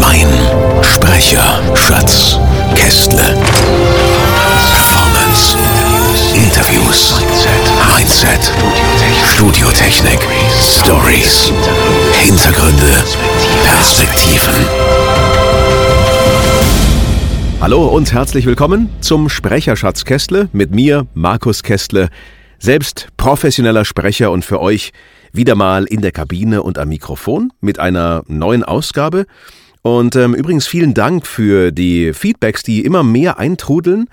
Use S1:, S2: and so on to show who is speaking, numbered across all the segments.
S1: Mein Sprecher Schatz Kästle. Performance, Interviews, Mindset, Studiotechnik, Stories, Hintergründe, Perspektiven.
S2: Hallo und herzlich willkommen zum Sprecherschatz Kästle mit mir, Markus Kästle, selbst professioneller Sprecher und für euch wieder mal in der Kabine und am Mikrofon mit einer neuen Ausgabe. Und ähm, übrigens vielen Dank für die Feedbacks, die immer mehr eintrudeln.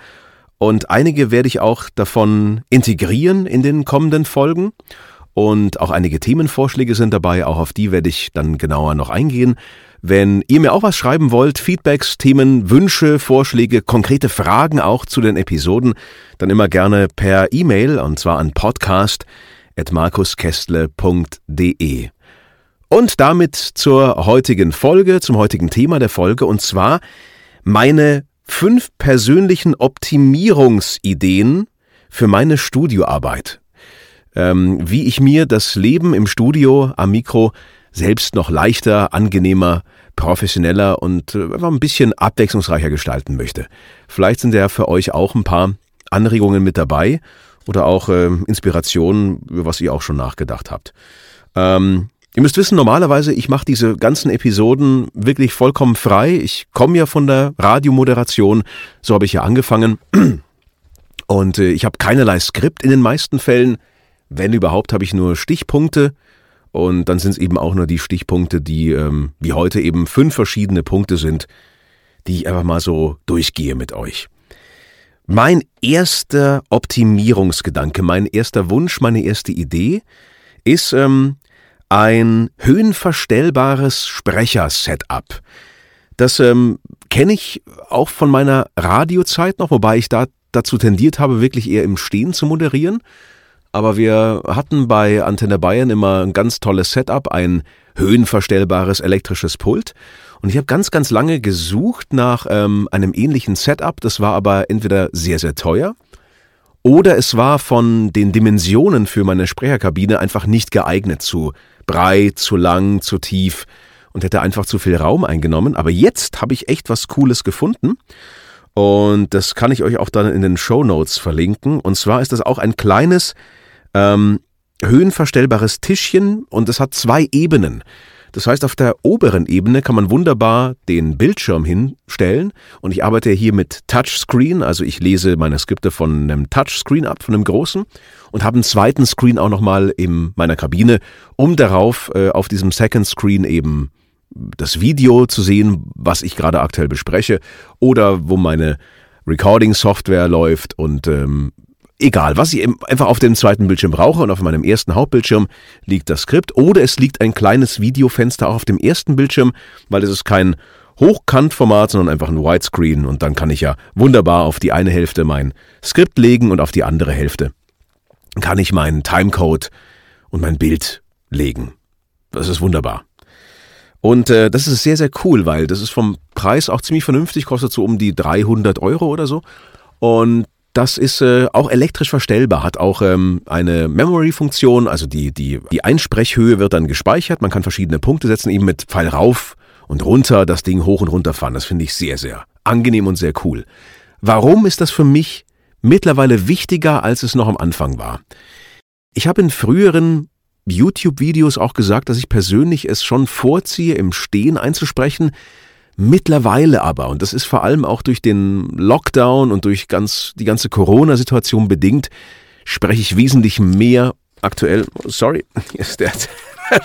S2: Und einige werde ich auch davon integrieren in den kommenden Folgen. Und auch einige Themenvorschläge sind dabei, auch auf die werde ich dann genauer noch eingehen. Wenn ihr mir auch was schreiben wollt, Feedbacks, Themen, Wünsche, Vorschläge, konkrete Fragen auch zu den Episoden, dann immer gerne per E-Mail und zwar an podcast.markuskästle.de. Und damit zur heutigen Folge, zum heutigen Thema der Folge, und zwar meine fünf persönlichen Optimierungsideen für meine Studioarbeit. Ähm, wie ich mir das Leben im Studio am Mikro selbst noch leichter, angenehmer, professioneller und äh, einfach ein bisschen abwechslungsreicher gestalten möchte. Vielleicht sind ja für euch auch ein paar Anregungen mit dabei oder auch äh, Inspirationen, über was ihr auch schon nachgedacht habt. Ähm, Ihr müsst wissen, normalerweise, ich mache diese ganzen Episoden wirklich vollkommen frei. Ich komme ja von der Radiomoderation, so habe ich ja angefangen. Und äh, ich habe keinerlei Skript in den meisten Fällen. Wenn überhaupt, habe ich nur Stichpunkte. Und dann sind es eben auch nur die Stichpunkte, die ähm, wie heute eben fünf verschiedene Punkte sind, die ich einfach mal so durchgehe mit euch. Mein erster Optimierungsgedanke, mein erster Wunsch, meine erste Idee ist, ähm, ein höhenverstellbares Sprecher-Setup. Das ähm, kenne ich auch von meiner Radiozeit noch, wobei ich da dazu tendiert habe, wirklich eher im Stehen zu moderieren. Aber wir hatten bei Antenne Bayern immer ein ganz tolles Setup, ein höhenverstellbares elektrisches Pult. Und ich habe ganz, ganz lange gesucht nach ähm, einem ähnlichen Setup. Das war aber entweder sehr, sehr teuer oder es war von den Dimensionen für meine Sprecherkabine einfach nicht geeignet zu breit, zu lang, zu tief und hätte einfach zu viel Raum eingenommen. Aber jetzt habe ich echt was Cooles gefunden. Und das kann ich euch auch dann in den Show Notes verlinken. Und zwar ist das auch ein kleines, ähm, höhenverstellbares Tischchen und es hat zwei Ebenen. Das heißt, auf der oberen Ebene kann man wunderbar den Bildschirm hinstellen und ich arbeite hier mit Touchscreen, also ich lese meine Skripte von einem Touchscreen ab, von einem großen und habe einen zweiten Screen auch nochmal in meiner Kabine, um darauf äh, auf diesem Second Screen eben das Video zu sehen, was ich gerade aktuell bespreche oder wo meine Recording-Software läuft und ähm, egal, was ich einfach auf dem zweiten Bildschirm brauche und auf meinem ersten Hauptbildschirm liegt das Skript oder es liegt ein kleines Videofenster auch auf dem ersten Bildschirm, weil es ist kein Hochkantformat, sondern einfach ein Widescreen und dann kann ich ja wunderbar auf die eine Hälfte mein Skript legen und auf die andere Hälfte kann ich meinen Timecode und mein Bild legen. Das ist wunderbar. Und äh, das ist sehr, sehr cool, weil das ist vom Preis auch ziemlich vernünftig, kostet so um die 300 Euro oder so. Und das ist äh, auch elektrisch verstellbar, hat auch ähm, eine Memory-Funktion, also die, die, die Einsprechhöhe wird dann gespeichert. Man kann verschiedene Punkte setzen, eben mit Pfeil rauf und runter, das Ding hoch und runter fahren. Das finde ich sehr, sehr angenehm und sehr cool. Warum ist das für mich mittlerweile wichtiger, als es noch am Anfang war? Ich habe in früheren YouTube-Videos auch gesagt, dass ich persönlich es schon vorziehe, im Stehen einzusprechen, Mittlerweile aber, und das ist vor allem auch durch den Lockdown und durch ganz, die ganze Corona-Situation bedingt, spreche ich wesentlich mehr aktuell, sorry, hier ist der,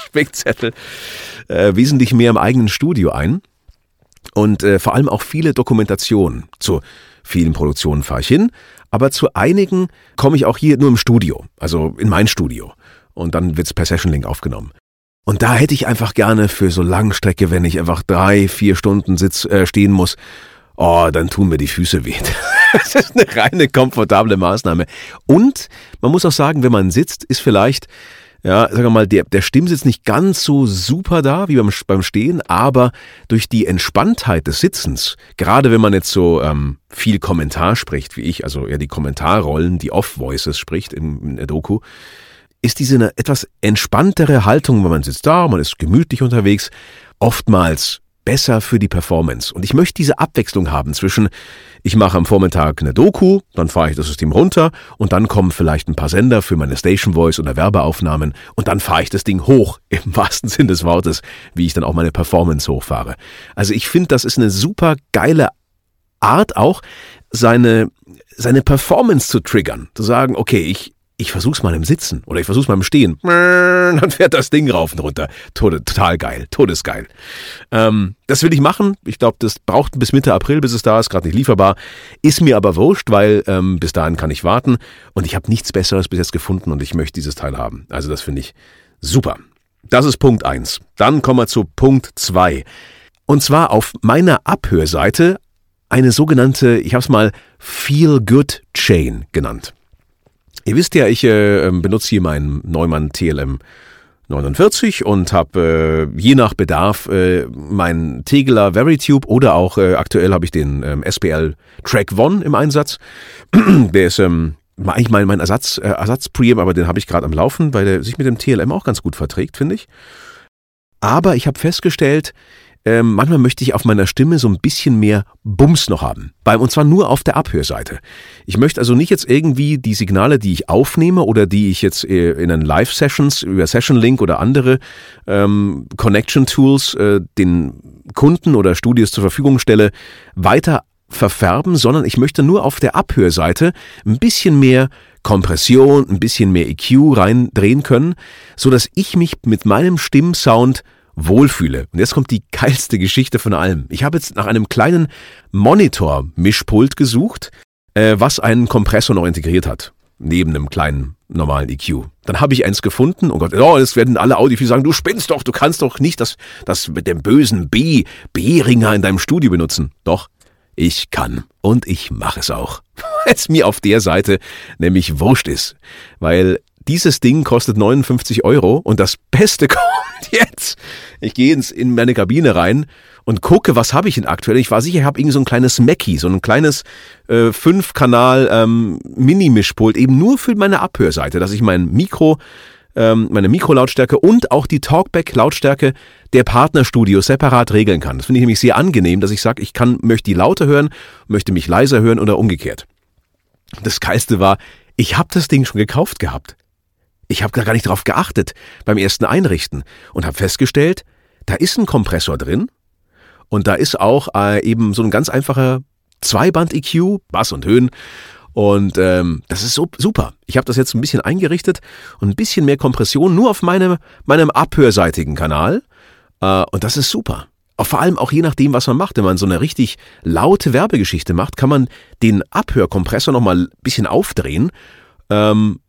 S2: Spickzettel, äh, wesentlich mehr im eigenen Studio ein. Und äh, vor allem auch viele Dokumentationen. Zu vielen Produktionen fahre ich hin, aber zu einigen komme ich auch hier nur im Studio, also in mein Studio. Und dann wird's per Session Link aufgenommen. Und da hätte ich einfach gerne für so Langstrecke, wenn ich einfach drei, vier Stunden sitz, äh, stehen muss oh, dann tun mir die Füße weh. Das ist eine reine komfortable Maßnahme. Und man muss auch sagen, wenn man sitzt, ist vielleicht ja, sagen wir mal, der, der Stimmsitz nicht ganz so super da wie beim, beim Stehen, aber durch die Entspanntheit des Sitzens, gerade wenn man jetzt so ähm, viel Kommentar spricht, wie ich, also ja die Kommentarrollen, die Off-Voices spricht in, in der Doku, ist diese eine etwas entspanntere Haltung, wenn man sitzt da, man ist gemütlich unterwegs, oftmals besser für die Performance. Und ich möchte diese Abwechslung haben zwischen, ich mache am Vormittag eine Doku, dann fahre ich das System runter und dann kommen vielleicht ein paar Sender für meine Station Voice oder Werbeaufnahmen und dann fahre ich das Ding hoch, im wahrsten Sinn des Wortes, wie ich dann auch meine Performance hochfahre. Also ich finde, das ist eine super geile Art auch, seine, seine Performance zu triggern. Zu sagen, okay, ich, ich versuch's mal im Sitzen oder ich versuch's mal im Stehen. Dann fährt das Ding rauf und runter. Total geil, todesgeil. Ähm, das will ich machen. Ich glaube, das braucht bis Mitte April, bis es da ist, gerade nicht lieferbar. Ist mir aber wurscht, weil ähm, bis dahin kann ich warten und ich habe nichts Besseres bis jetzt gefunden und ich möchte dieses Teil haben. Also das finde ich super. Das ist Punkt eins. Dann kommen wir zu Punkt zwei. Und zwar auf meiner Abhörseite eine sogenannte, ich habe es mal Feel Good Chain genannt. Ihr wisst ja, ich äh, ähm, benutze hier meinen Neumann TLM 49 und habe äh, je nach Bedarf äh, meinen Tegeler Veritube oder auch äh, aktuell habe ich den ähm, SPL Track One im Einsatz. der ist ähm, eigentlich mein, mein Ersatz, äh, Ersatzpreamp, aber den habe ich gerade am Laufen, weil der sich mit dem TLM auch ganz gut verträgt, finde ich. Aber ich habe festgestellt, ähm, manchmal möchte ich auf meiner Stimme so ein bisschen mehr Bums noch haben. Beim, und zwar nur auf der Abhörseite. Ich möchte also nicht jetzt irgendwie die Signale, die ich aufnehme oder die ich jetzt äh, in den Live-Sessions über Session Link oder andere ähm, Connection-Tools äh, den Kunden oder Studios zur Verfügung stelle, weiter verfärben, sondern ich möchte nur auf der Abhörseite ein bisschen mehr Kompression, ein bisschen mehr EQ reindrehen können, so dass ich mich mit meinem Stimmsound wohlfühle. Und jetzt kommt die geilste Geschichte von allem. Ich habe jetzt nach einem kleinen Monitor-Mischpult gesucht, äh, was einen Kompressor noch integriert hat. Neben einem kleinen normalen EQ. Dann habe ich eins gefunden. Oh Gott, oh, das werden alle Audiophile sagen, du spinnst doch, du kannst doch nicht das, das mit dem bösen B, B-Ringer in deinem Studio benutzen. Doch, ich kann. Und ich mache es auch. es mir auf der Seite nämlich wurscht ist. Weil dieses Ding kostet 59 Euro und das Beste kommt jetzt. Ich gehe ins, in meine Kabine rein und gucke, was habe ich denn aktuell. Ich war sicher, ich habe irgendwie so ein kleines Mackie, so ein kleines äh, Fünf-Kanal ähm, Mini-Mischpult, eben nur für meine Abhörseite, dass ich mein Mikro, ähm, meine Mikrolautstärke und auch die Talkback-Lautstärke der Partnerstudios separat regeln kann. Das finde ich nämlich sehr angenehm, dass ich sage, ich kann, möchte die lauter hören, möchte mich leiser hören oder umgekehrt. Das Geilste war, ich habe das Ding schon gekauft gehabt. Ich habe gar nicht darauf geachtet beim ersten Einrichten und habe festgestellt, da ist ein Kompressor drin und da ist auch äh, eben so ein ganz einfacher Zweiband-EQ, Bass und Höhen. Und ähm, das ist so, super. Ich habe das jetzt ein bisschen eingerichtet und ein bisschen mehr Kompression nur auf meinem, meinem abhörseitigen Kanal. Äh, und das ist super. Vor allem auch je nachdem, was man macht. Wenn man so eine richtig laute Werbegeschichte macht, kann man den Abhörkompressor nochmal ein bisschen aufdrehen ähm,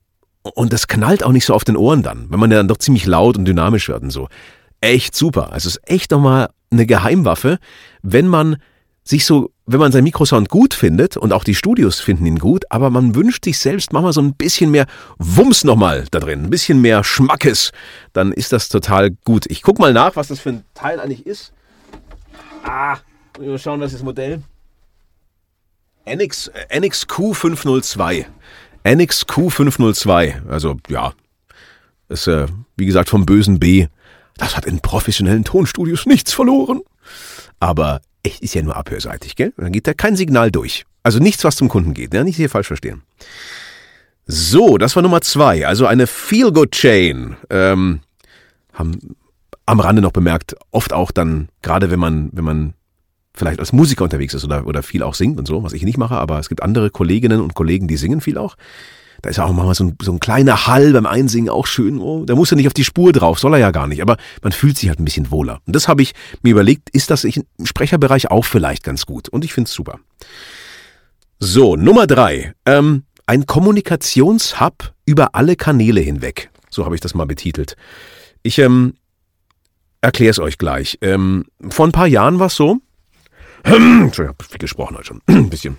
S2: und das knallt auch nicht so auf den Ohren dann, wenn man ja dann doch ziemlich laut und dynamisch wird und so. Echt super. Also es ist echt nochmal eine Geheimwaffe, wenn man sich so, wenn man seinen Mikrosound gut findet und auch die Studios finden ihn gut, aber man wünscht sich selbst manchmal so ein bisschen mehr Wumms nochmal da drin, ein bisschen mehr Schmackes, dann ist das total gut. Ich guck mal nach, was das für ein Teil eigentlich ist. Ah, mal schauen, was ist das Modell. NX, NXQ502. NXQ502, also ja, ist äh, wie gesagt vom bösen B. Das hat in professionellen Tonstudios nichts verloren. Aber echt ist ja nur abhörseitig, gell? Dann geht da kein Signal durch. Also nichts, was zum Kunden geht, Ja, nicht hier falsch verstehen. So, das war Nummer zwei, also eine Feel-Good-Chain. Ähm, haben am Rande noch bemerkt, oft auch dann, gerade wenn man, wenn man vielleicht als Musiker unterwegs ist oder, oder viel auch singt und so, was ich nicht mache, aber es gibt andere Kolleginnen und Kollegen, die singen viel auch. Da ist ja auch manchmal so ein, so ein kleiner Hall beim Einsingen auch schön. Oh, da muss er nicht auf die Spur drauf, soll er ja gar nicht, aber man fühlt sich halt ein bisschen wohler. Und das habe ich mir überlegt, ist das im Sprecherbereich auch vielleicht ganz gut. Und ich finde es super. So, Nummer drei. Ähm, ein Kommunikationshub über alle Kanäle hinweg. So habe ich das mal betitelt. Ich ähm, erkläre es euch gleich. Ähm, vor ein paar Jahren war es so, Entschuldigung, ich habe viel gesprochen heute schon. Ein bisschen,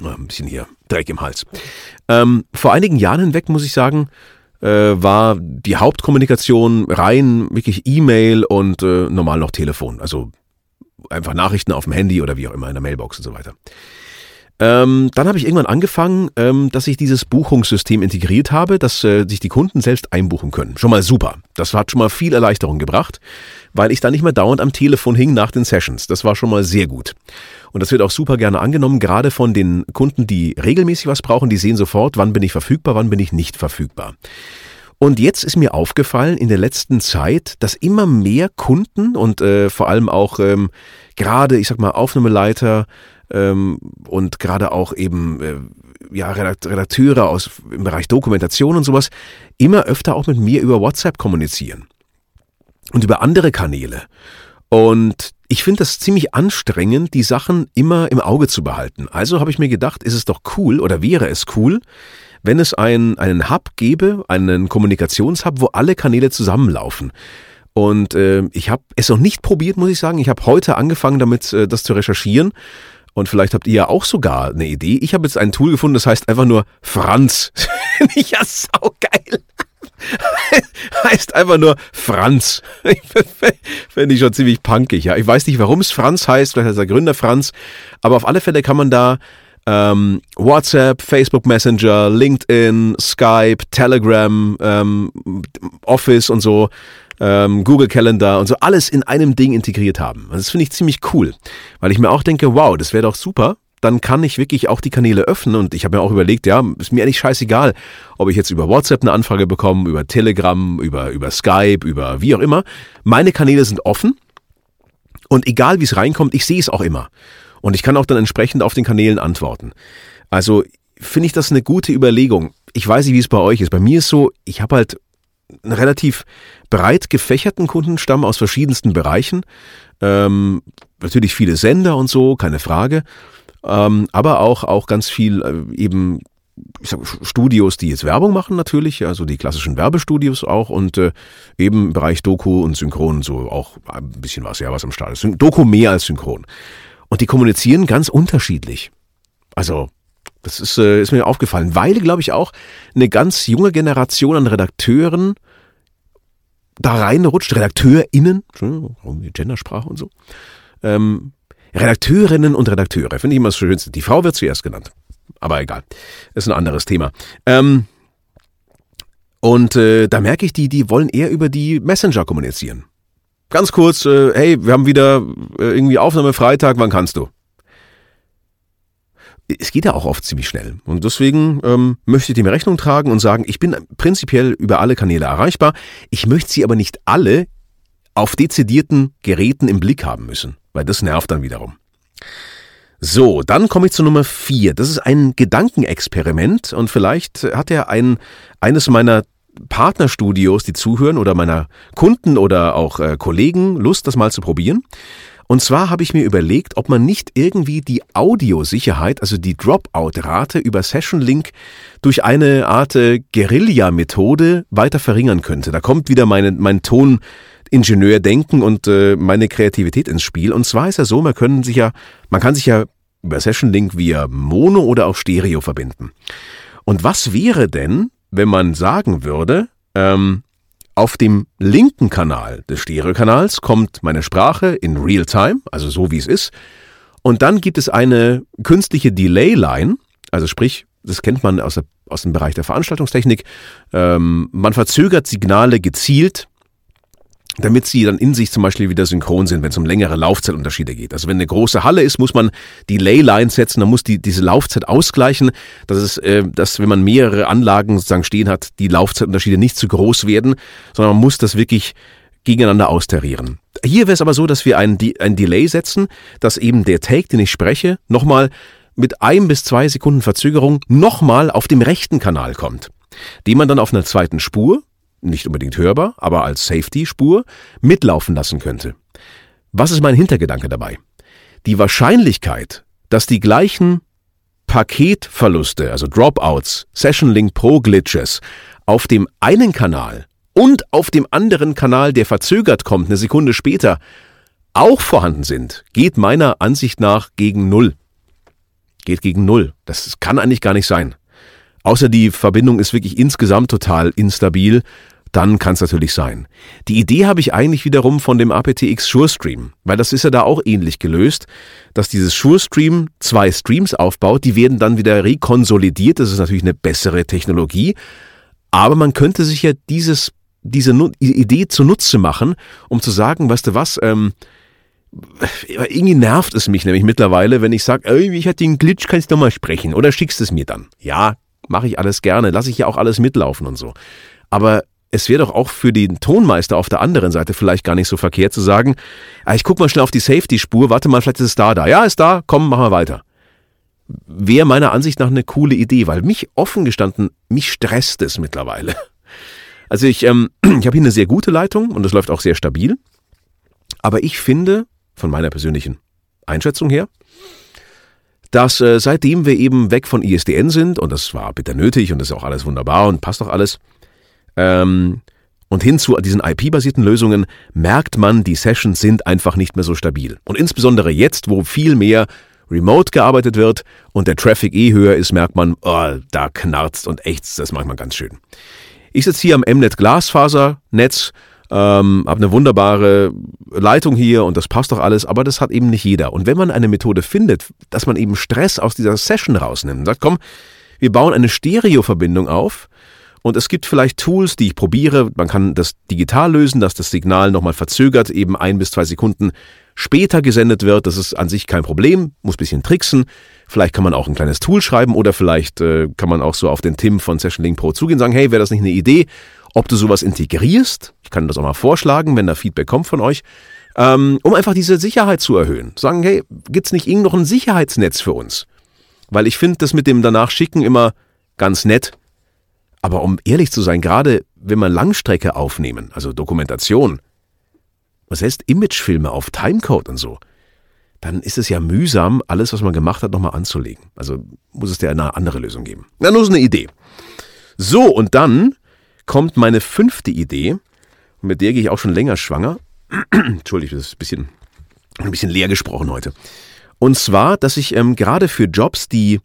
S2: ein bisschen hier Dreck im Hals. Ähm, vor einigen Jahren hinweg, muss ich sagen, äh, war die Hauptkommunikation rein wirklich E-Mail und äh, normal noch Telefon. Also einfach Nachrichten auf dem Handy oder wie auch immer in der Mailbox und so weiter. Ähm, dann habe ich irgendwann angefangen, ähm, dass ich dieses Buchungssystem integriert habe, dass äh, sich die Kunden selbst einbuchen können. Schon mal super. Das hat schon mal viel Erleichterung gebracht, weil ich da nicht mehr dauernd am Telefon hing nach den Sessions. Das war schon mal sehr gut. Und das wird auch super gerne angenommen, gerade von den Kunden, die regelmäßig was brauchen. Die sehen sofort, wann bin ich verfügbar, wann bin ich nicht verfügbar. Und jetzt ist mir aufgefallen in der letzten Zeit, dass immer mehr Kunden und äh, vor allem auch ähm, gerade, ich sag mal, Aufnahmeleiter ähm, und gerade auch eben äh, ja, Redakteure aus im Bereich Dokumentation und sowas immer öfter auch mit mir über WhatsApp kommunizieren und über andere Kanäle. Und ich finde das ziemlich anstrengend, die Sachen immer im Auge zu behalten. Also habe ich mir gedacht, ist es doch cool oder wäre es cool, wenn es ein, einen Hub gäbe, einen Kommunikationshub, wo alle Kanäle zusammenlaufen. Und äh, ich habe es noch nicht probiert, muss ich sagen. Ich habe heute angefangen, damit äh, das zu recherchieren und vielleicht habt ihr ja auch sogar eine Idee. Ich habe jetzt ein Tool gefunden, das heißt einfach nur Franz. ja, saugeil. heißt einfach nur Franz. Finde ich schon ziemlich punkig, ja. Ich weiß nicht, warum es Franz heißt, vielleicht heißt der Gründer Franz, aber auf alle Fälle kann man da ähm, WhatsApp, Facebook Messenger, LinkedIn, Skype, Telegram, ähm, Office und so ähm, Google Calendar und so alles in einem Ding integriert haben. das finde ich ziemlich cool, weil ich mir auch denke, wow, das wäre doch super. Dann kann ich wirklich auch die Kanäle öffnen und ich habe mir auch überlegt, ja, ist mir eigentlich scheißegal, ob ich jetzt über WhatsApp eine Anfrage bekomme, über Telegram, über, über Skype, über wie auch immer. Meine Kanäle sind offen und egal wie es reinkommt, ich sehe es auch immer. Und ich kann auch dann entsprechend auf den Kanälen antworten. Also finde ich das eine gute Überlegung. Ich weiß nicht, wie es bei euch ist. Bei mir ist so, ich habe halt einen relativ breit gefächerten Kundenstamm aus verschiedensten Bereichen. Ähm, natürlich viele Sender und so, keine Frage. Ähm, aber auch, auch ganz viel äh, eben sag, Studios, die jetzt Werbung machen natürlich, also die klassischen Werbestudios auch und äh, eben im Bereich Doku und Synchron so auch ein bisschen was, ja, was am Start ist. Doku mehr als Synchron. Und die kommunizieren ganz unterschiedlich. Also das ist, äh, ist mir aufgefallen, weil, glaube ich, auch eine ganz junge Generation an Redakteuren da reinrutscht, RedakteurInnen, Gendersprache und so, ähm, Redakteurinnen und Redakteure, finde ich immer das Schönste. Die Frau wird zuerst genannt, aber egal, ist ein anderes Thema. Ähm, und äh, da merke ich, die, die wollen eher über die Messenger kommunizieren. Ganz kurz, äh, hey, wir haben wieder äh, irgendwie Aufnahme Freitag, wann kannst du? Es geht ja auch oft ziemlich schnell. Und deswegen ähm, möchte ich dem Rechnung tragen und sagen, ich bin prinzipiell über alle Kanäle erreichbar. Ich möchte sie aber nicht alle auf dezidierten Geräten im Blick haben müssen, weil das nervt dann wiederum. So, dann komme ich zu Nummer vier. Das ist ein Gedankenexperiment und vielleicht hat er ein, eines meiner Partnerstudios, die zuhören oder meiner Kunden oder auch äh, Kollegen Lust, das mal zu probieren. Und zwar habe ich mir überlegt, ob man nicht irgendwie die Audiosicherheit, also die Dropout-Rate über Session Link durch eine Art äh, Guerilla-Methode weiter verringern könnte. Da kommt wieder meine, mein Ton denken und äh, meine Kreativität ins Spiel. Und zwar ist ja so, man können sich ja, man kann sich ja über Session Link via Mono oder auch Stereo verbinden. Und was wäre denn, wenn man sagen würde, ähm, auf dem linken Kanal des Stereokanals kommt meine Sprache in Real-Time, also so wie es ist. Und dann gibt es eine künstliche Delay-Line, also sprich, das kennt man aus, der, aus dem Bereich der Veranstaltungstechnik. Ähm, man verzögert Signale gezielt damit sie dann in sich zum Beispiel wieder synchron sind, wenn es um längere Laufzeitunterschiede geht. Also wenn eine große Halle ist, muss man die Leyline setzen, dann muss die, diese Laufzeit ausgleichen, dass es, äh, dass wenn man mehrere Anlagen sozusagen stehen hat, die Laufzeitunterschiede nicht zu groß werden, sondern man muss das wirklich gegeneinander austarieren. Hier wäre es aber so, dass wir ein, ein Delay setzen, dass eben der Take, den ich spreche, nochmal mit ein bis zwei Sekunden Verzögerung nochmal auf dem rechten Kanal kommt, den man dann auf einer zweiten Spur nicht unbedingt hörbar, aber als Safety-Spur mitlaufen lassen könnte. Was ist mein Hintergedanke dabei? Die Wahrscheinlichkeit, dass die gleichen Paketverluste, also Dropouts, Session Link Pro Glitches auf dem einen Kanal und auf dem anderen Kanal, der verzögert kommt, eine Sekunde später, auch vorhanden sind, geht meiner Ansicht nach gegen Null. Geht gegen Null. Das kann eigentlich gar nicht sein. Außer die Verbindung ist wirklich insgesamt total instabil dann kann es natürlich sein. Die Idee habe ich eigentlich wiederum von dem aptX SureStream, weil das ist ja da auch ähnlich gelöst, dass dieses SureStream zwei Streams aufbaut, die werden dann wieder rekonsolidiert, das ist natürlich eine bessere Technologie, aber man könnte sich ja dieses, diese Idee zunutze machen, um zu sagen, weißt du was, ähm, irgendwie nervt es mich nämlich mittlerweile, wenn ich sage, ich hatte den Glitch, kannst du mal sprechen oder schickst es mir dann. Ja, mache ich alles gerne, lasse ich ja auch alles mitlaufen und so. Aber es wäre doch auch für den Tonmeister auf der anderen Seite vielleicht gar nicht so verkehrt zu sagen, ah, ich guck mal schnell auf die Safety-Spur, warte mal, vielleicht ist es da, da. Ja, ist da, komm, machen wir weiter. Wäre meiner Ansicht nach eine coole Idee, weil mich offen gestanden, mich stresst es mittlerweile. Also ich, ähm, ich habe hier eine sehr gute Leitung und es läuft auch sehr stabil. Aber ich finde, von meiner persönlichen Einschätzung her, dass äh, seitdem wir eben weg von ISDN sind, und das war bitter nötig und das ist auch alles wunderbar und passt auch alles, ähm, und hin zu diesen IP-basierten Lösungen merkt man, die Sessions sind einfach nicht mehr so stabil. Und insbesondere jetzt, wo viel mehr remote gearbeitet wird und der Traffic eh höher ist, merkt man, oh, da knarzt und ächzt das manchmal ganz schön. Ich sitze hier am Mnet Glasfasernetz, ähm, habe eine wunderbare Leitung hier und das passt doch alles, aber das hat eben nicht jeder. Und wenn man eine Methode findet, dass man eben Stress aus dieser Session rausnimmt, sagt, komm, wir bauen eine Stereo-Verbindung auf, und es gibt vielleicht Tools, die ich probiere. Man kann das digital lösen, dass das Signal nochmal verzögert, eben ein bis zwei Sekunden später gesendet wird. Das ist an sich kein Problem, muss ein bisschen tricksen. Vielleicht kann man auch ein kleines Tool schreiben oder vielleicht äh, kann man auch so auf den Tim von Session Link Pro zugehen und sagen, hey, wäre das nicht eine Idee, ob du sowas integrierst? Ich kann das auch mal vorschlagen, wenn da Feedback kommt von euch, ähm, um einfach diese Sicherheit zu erhöhen. Sagen, hey, gibt's nicht irgend noch ein Sicherheitsnetz für uns? Weil ich finde das mit dem danach schicken immer ganz nett, aber um ehrlich zu sein, gerade wenn man Langstrecke aufnehmen, also Dokumentation, was heißt Imagefilme auf Timecode und so, dann ist es ja mühsam, alles, was man gemacht hat, nochmal anzulegen. Also muss es da eine andere Lösung geben. Na, nur so eine Idee. So, und dann kommt meine fünfte Idee, mit der gehe ich auch schon länger schwanger. Entschuldigung, das ist ein bisschen, ein bisschen leer gesprochen heute. Und zwar, dass ich ähm, gerade für Jobs, die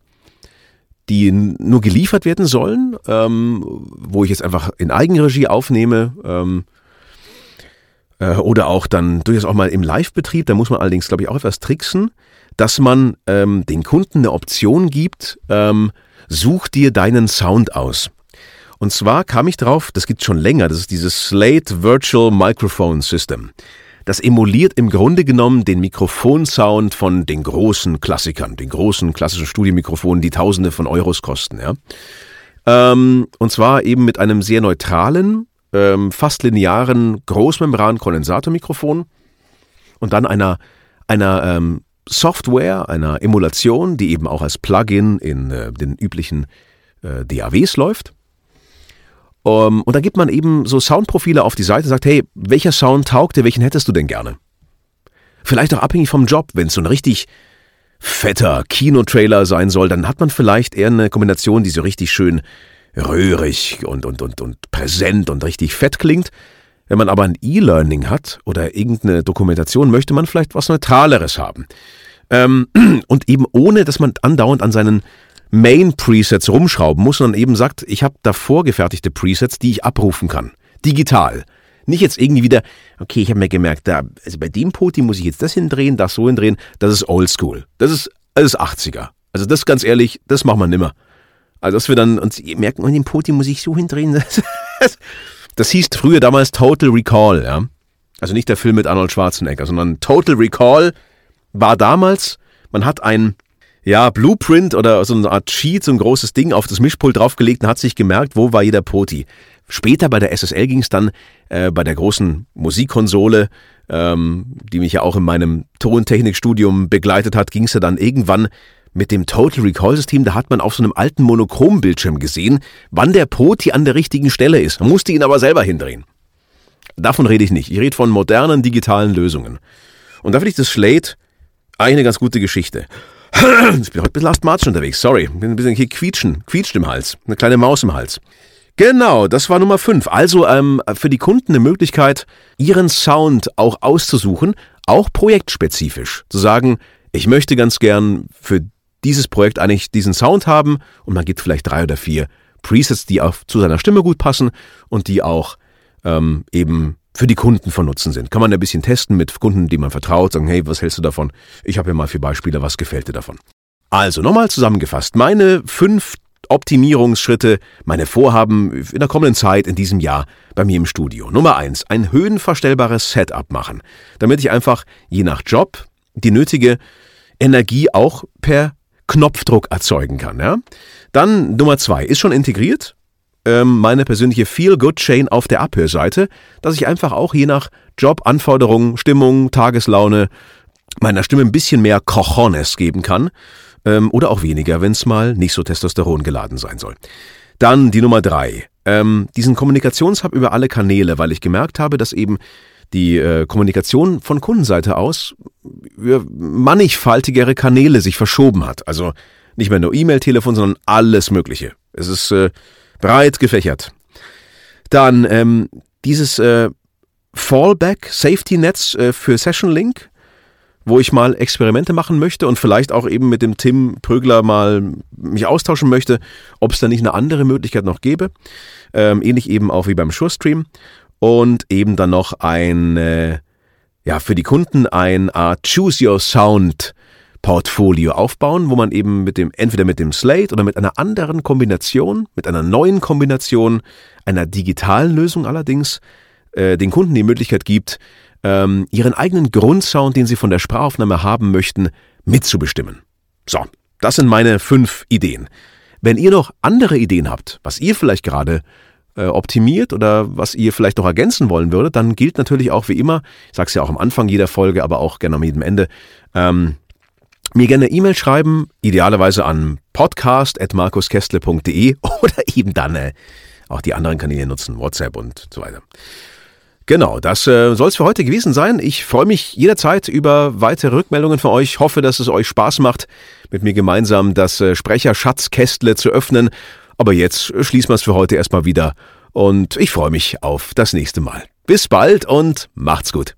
S2: die nur geliefert werden sollen, ähm, wo ich jetzt einfach in Eigenregie aufnehme ähm, äh, oder auch dann durchaus auch mal im Live-Betrieb. Da muss man allerdings, glaube ich, auch etwas tricksen, dass man ähm, den Kunden eine Option gibt, ähm, such dir deinen Sound aus. Und zwar kam ich drauf, das gibt schon länger, das ist dieses Slate Virtual Microphone System. Das emuliert im Grunde genommen den Mikrofonsound von den großen Klassikern, den großen klassischen Studiomikrofonen, die Tausende von Euros kosten. Ja? Ähm, und zwar eben mit einem sehr neutralen, ähm, fast linearen Großmembran-Kondensatormikrofon und dann einer, einer ähm, Software, einer Emulation, die eben auch als Plugin in äh, den üblichen äh, DAWs läuft. Um, ähm, und da gibt man eben so Soundprofile auf die Seite und sagt, hey, welcher Sound taugt dir, welchen hättest du denn gerne? Vielleicht auch abhängig vom Job, wenn es so ein richtig fetter Kinotrailer sein soll, dann hat man vielleicht eher eine Kombination, die so richtig schön röhrig und, und, und, und präsent und richtig fett klingt. Wenn man aber ein E-Learning hat oder irgendeine Dokumentation, möchte man vielleicht was Neutraleres haben. Ähm, und eben ohne, dass man andauernd an seinen Main-Presets rumschrauben muss, sondern eben sagt, ich habe da vorgefertigte Presets, die ich abrufen kann. Digital. Nicht jetzt irgendwie wieder, okay, ich habe mir gemerkt, da, also bei dem Poti muss ich jetzt das hindrehen, das so hindrehen, das ist oldschool. Das ist, das ist 80er. Also das ganz ehrlich, das machen wir nimmer. Also dass wir dann uns merken, und den Poti muss ich so hindrehen. Das, das hieß früher damals Total Recall, ja. Also nicht der Film mit Arnold Schwarzenegger, sondern Total Recall war damals, man hat ein ja, Blueprint oder so eine Art Cheat, so ein großes Ding auf das Mischpult draufgelegt und hat sich gemerkt, wo war jeder Poti. Später bei der SSL ging es dann äh, bei der großen Musikkonsole, ähm, die mich ja auch in meinem Tontechnikstudium begleitet hat, ging es ja dann irgendwann mit dem Total Recall System, da hat man auf so einem alten Monochrombildschirm gesehen, wann der Poti an der richtigen Stelle ist. Man musste ihn aber selber hindrehen. Davon rede ich nicht. Ich rede von modernen digitalen Lösungen. Und da finde ich das Slate eigentlich eine ganz gute Geschichte. Ich bin heute ein bisschen asthmatisch unterwegs, sorry. Bin ein bisschen hier quietschen, quietscht im Hals. Eine kleine Maus im Hals. Genau, das war Nummer 5. Also ähm, für die Kunden eine Möglichkeit, ihren Sound auch auszusuchen, auch projektspezifisch. Zu sagen, ich möchte ganz gern für dieses Projekt eigentlich diesen Sound haben und man gibt vielleicht drei oder vier Presets, die auch zu seiner Stimme gut passen und die auch ähm, eben für die Kunden von Nutzen sind. Kann man ein bisschen testen mit Kunden, die man vertraut, sagen, hey, was hältst du davon? Ich habe hier mal vier Beispiele, was gefällt dir davon? Also nochmal zusammengefasst, meine fünf Optimierungsschritte, meine Vorhaben in der kommenden Zeit in diesem Jahr bei mir im Studio. Nummer eins, ein höhenverstellbares Setup machen, damit ich einfach je nach Job die nötige Energie auch per Knopfdruck erzeugen kann. Ja? Dann Nummer zwei, ist schon integriert, ähm, meine persönliche Feel-Good-Chain auf der Abhörseite, dass ich einfach auch je nach Job, Anforderungen, Stimmung, Tageslaune meiner Stimme ein bisschen mehr Cojones geben kann ähm, oder auch weniger, wenn es mal nicht so Testosteron geladen sein soll. Dann die Nummer drei, ähm, diesen Kommunikationshub über alle Kanäle, weil ich gemerkt habe, dass eben die äh, Kommunikation von Kundenseite aus über mannigfaltigere Kanäle sich verschoben hat. Also nicht mehr nur E-Mail, Telefon, sondern alles Mögliche. Es ist äh, breit gefächert. Dann ähm, dieses äh, Fallback Safety Netz äh, für Session Link, wo ich mal Experimente machen möchte und vielleicht auch eben mit dem Tim Prögler mal mich austauschen möchte, ob es da nicht eine andere Möglichkeit noch gäbe. Ähm, ähnlich eben auch wie beim Sure-Stream. Und eben dann noch ein, äh, ja, für die Kunden ein Art Choose Your Sound Portfolio aufbauen, wo man eben mit dem, entweder mit dem Slate oder mit einer anderen Kombination, mit einer neuen Kombination, einer digitalen Lösung allerdings, äh, den Kunden die Möglichkeit gibt, ähm, ihren eigenen Grundsound, den sie von der Sprachaufnahme haben möchten, mitzubestimmen. So, das sind meine fünf Ideen. Wenn ihr noch andere Ideen habt, was ihr vielleicht gerade äh, optimiert oder was ihr vielleicht noch ergänzen wollen würdet, dann gilt natürlich auch wie immer, ich sage es ja auch am Anfang jeder Folge, aber auch gerne am jedem Ende, ähm, mir gerne E-Mail schreiben, idealerweise an podcast.markuskestle.de oder eben dann äh, auch die anderen Kanäle nutzen, WhatsApp und so weiter. Genau, das äh, soll es für heute gewesen sein. Ich freue mich jederzeit über weitere Rückmeldungen von euch. Hoffe, dass es euch Spaß macht, mit mir gemeinsam das äh, Sprecherschatzkästle zu öffnen. Aber jetzt schließen wir es für heute erstmal wieder und ich freue mich auf das nächste Mal. Bis bald und macht's gut.